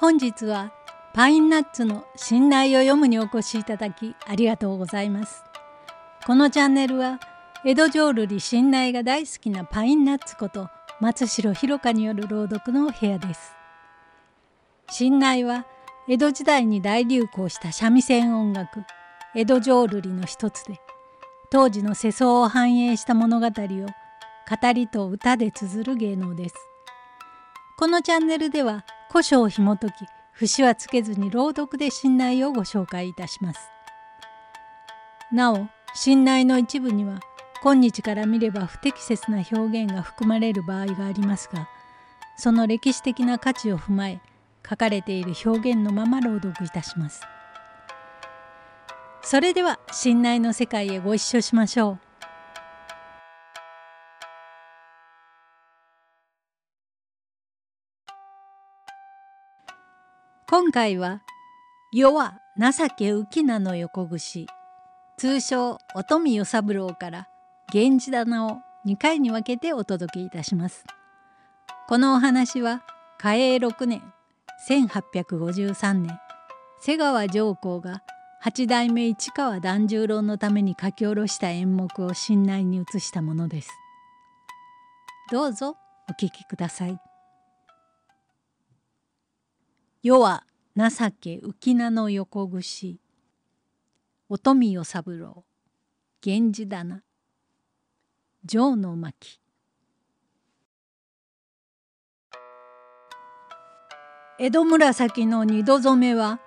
本日はパインナッツの信頼を読むにお越しいただきありがとうございます。このチャンネルは江戸浄瑠璃信頼が大好きなパインナッツこと松代弘香による朗読のお部屋です。信頼は江戸時代に大流行した三味線音楽江戸浄瑠璃の一つで当時の世相を反映した物語を語りと歌で綴る芸能です。このチャンネルでは古書を紐解き節はつけずに朗読で信頼をご紹介いたします。なお信頼の一部には今日から見れば不適切な表現が含まれる場合がありますがその歴史的な価値を踏まえ書かれている表現のまま朗読いたします。それでは信頼の世界へご一緒しましょう。今回は「世は情け浮名の横串」通称乙女与三郎から「源氏棚」を2回に分けてお届けいたします。このお話は嘉永6年1853年瀬川上皇が八代目市川團十郎のために書き下ろした演目を信内に移したものです。どうぞお聞きください。世は情け浮名の横串。乙女与三郎。源氏棚。城の巻。江戸紫の二度染めは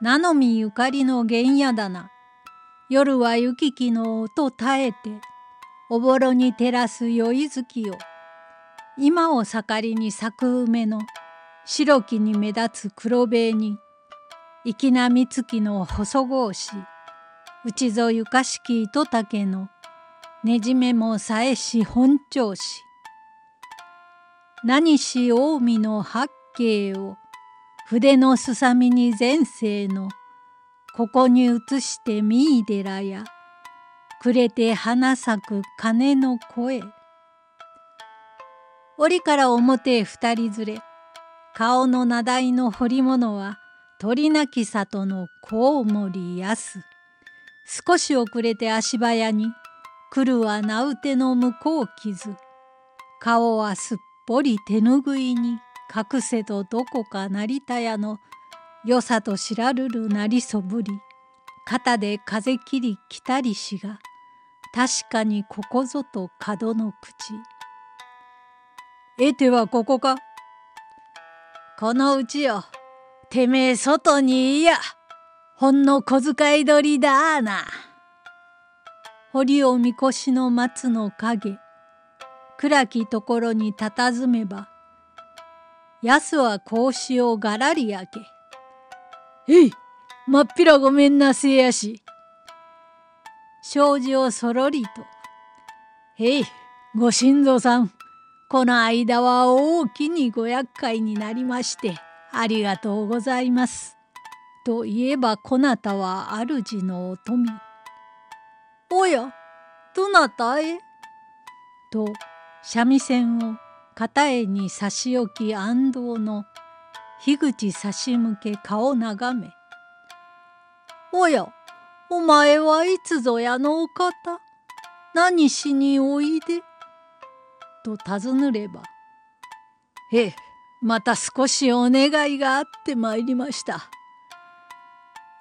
名のみゆかりの原野棚。夜は行き来の音絶えておぼろに照らす宵月を。今を盛りに咲く梅の白きに目立つ黒塀に粋な三月の細格子内ぞゆかしき糸竹のねじめもさえし本調子。何し近江の八景を筆のすさみに前世のここに移して三井寺やくれて花咲く鐘の声。折から表二人連れ顔の名題の彫り物は鳥なき里のコウモリやす。少し遅れて足早に来るは名うての向こう傷。顔はすっぽり手ぬぐいに隠せとどこか成田屋の良さと知らるるなりそぶり。肩で風切り来たりしが確かにここぞと角の口。得てはここかこのうちよ。てめえ外にいや。ほんの小遣い取りだな。堀をみこしの松の影。暗きところに佇めば。安は格子をがらり開け。へい、まっぴらごめんなせやし。障子をそろりと。へい、ご新造さん。この間は大きにご厄介になりましてありがとうございます。といえばこなたは主のお富。おやどなたへ？と三味線を片絵に差し置き安藤の樋口差し向け顔眺め。おやお前はいつぞやのお方？何しにおいで？と尋ねれば「へえまた少しお願いがあってまいりました」。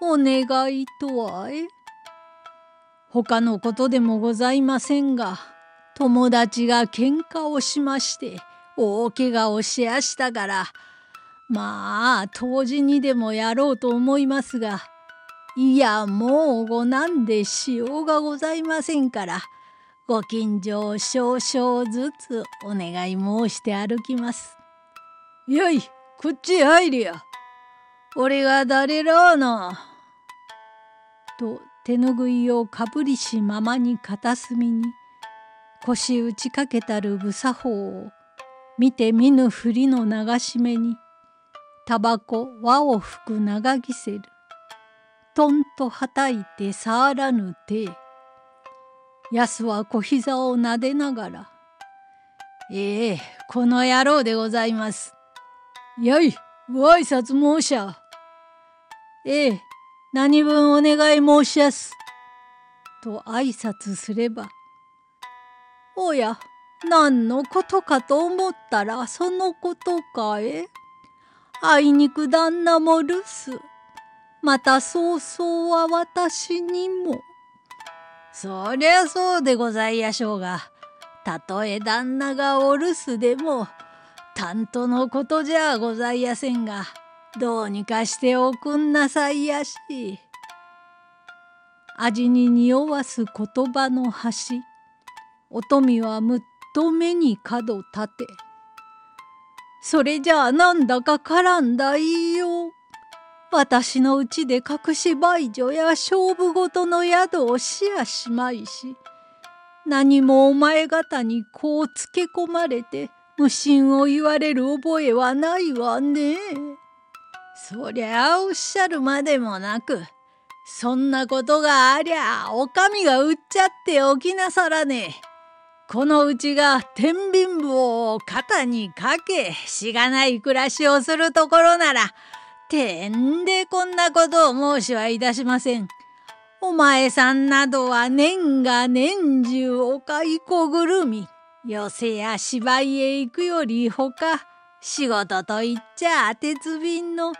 お願いとはえ他のことでもございませんが友達が喧嘩をしまして大怪我をしやしたからまあ当時にでもやろうと思いますがいやもうごなんでしようがございませんからご近所を少々ずつお願い申して歩きます。よい、こっち入りや。俺が誰らあな。と手ぬぐいをかぶりしままに片隅に腰打ちかけたる無作法を見て見ぬふりの流し目にタバコ輪を吹く長ぎせるとんとはたいて触らぬ手安は小膝をなでながら「ええこの野郎でございます。よいご挨拶申しゃ。ええ、何分お願い申しやす。と挨拶すれば、おや、何のことかと思ったらそのことかえ。あいにく旦那も留守。また早々は私にも。そりゃそうでございやしょうが、たとえ旦那がお留守でも、担当のことじゃございやせんが、どうにかしておくんなさいやし。味に匂わす言葉の端、乙女はむっと目に角立て。それじゃあなんだか絡んだ言いよう。私のうちで隠し売女や勝負事の宿をしやしまいし、何もお前方にこうつけ込まれて無心を言われる覚えはないわね。そりゃあおっしゃるまでもなく、そんなことがありゃお上が売っちゃっておきなさらねえ。このうちが天秤棒を肩にかけしがない暮らしをするところならてんでこんなことを申しはいたしません。お前さんなどは年が年中お買いこぐるみ寄せや芝居へ行くよりほか仕事といっちゃ鉄瓶の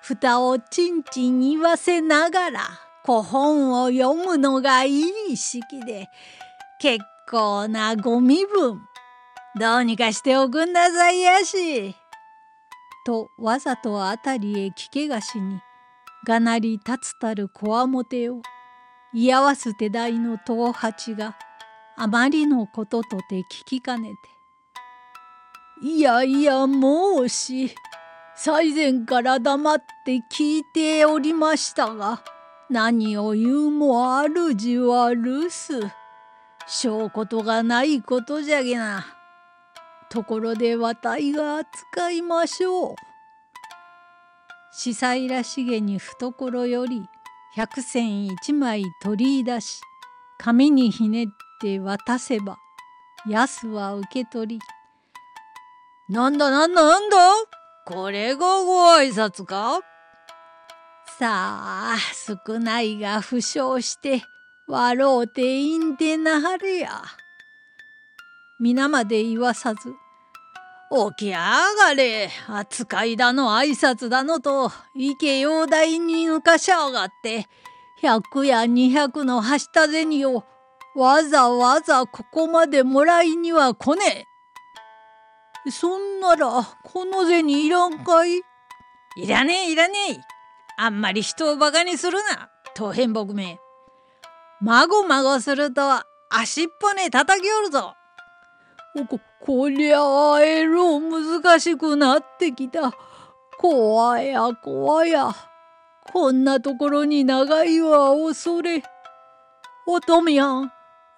蓋をちんちん言わせながら古本を読むのがいい式で結構なご身分どうにかしておくんなさいやし。とわざと辺りへ聞けがしにがなり立つたるこわもてを居合わす手代の東八があまりのこととて聞きかねて「いやいや申し最前から黙って聞いておりましたが何を言うも主は留守。証拠がないことじゃげな。ところでわたいが扱いましょう。司祭らしげに懐より百銭一枚取り出し紙にひねって渡せば安は受け取り「なんだなんだなんだ？これがご挨拶か?」さあ少ないが負傷して笑うていんでなはれや。皆まで言わさず、起きやがれ、扱いだの挨拶だのと、池陽大に抜かしやがって、百や二百のはした銭をわざわざここまでもらいには来ねえ。そんなら、この銭いらんかいいらねえ、いらねえ。あんまり人をバカにするな、当変木め。まごまごすると足っ骨叩きおるぞ。こ、こりゃあえろ難しくなってきた。怖や怖や。こんなところに長いは恐れ。乙女やん、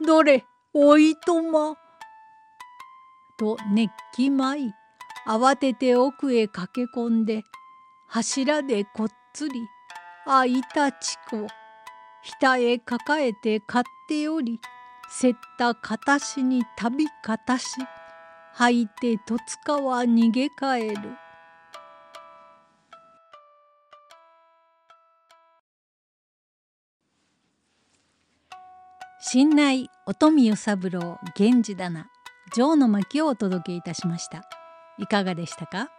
どれ、おいとま。と熱気舞い、慌てて奥へ駆け込んで、柱でこっつり、あいたちこ。下へ抱えて買っておりせった片しに旅片し履いて戸塚は逃げ帰る。新内乙女与三郎源氏棚城の巻をお届けいたしましたいかがでしたか？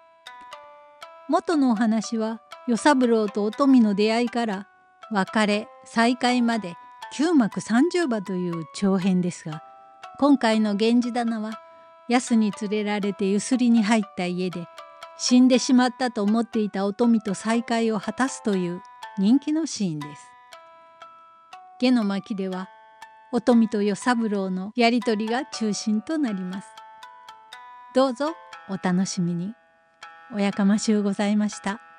元のお話は与三郎と乙女の出会いから別れ再会まで9幕30話という長編ですが今回の源氏棚は安に連れられてゆすりに入った家で死んでしまったと思っていた乙女と再会を果たすという人気のシーンです。下の巻では乙女と与三郎のやり取りが中心となります。どうぞお楽しみに。おやかましゅうございました。